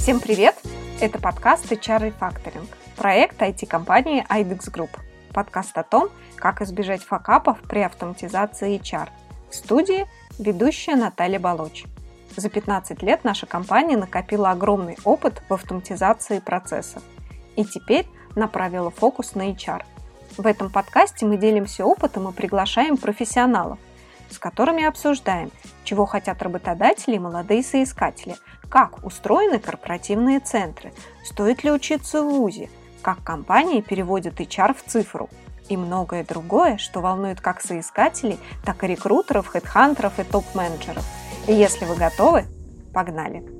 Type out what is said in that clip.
Всем привет! Это подкаст HR Refactoring, проект IT-компании IDEX Group. Подкаст о том, как избежать факапов при автоматизации HR. В студии ведущая Наталья Балоч. За 15 лет наша компания накопила огромный опыт в автоматизации процессов и теперь направила фокус на HR. В этом подкасте мы делимся опытом и приглашаем профессионалов, с которыми обсуждаем, чего хотят работодатели и молодые соискатели, как устроены корпоративные центры, стоит ли учиться в ВУЗе, как компании переводят HR в цифру и многое другое, что волнует как соискателей, так и рекрутеров, хедхантеров и топ-менеджеров. И если вы готовы, погнали!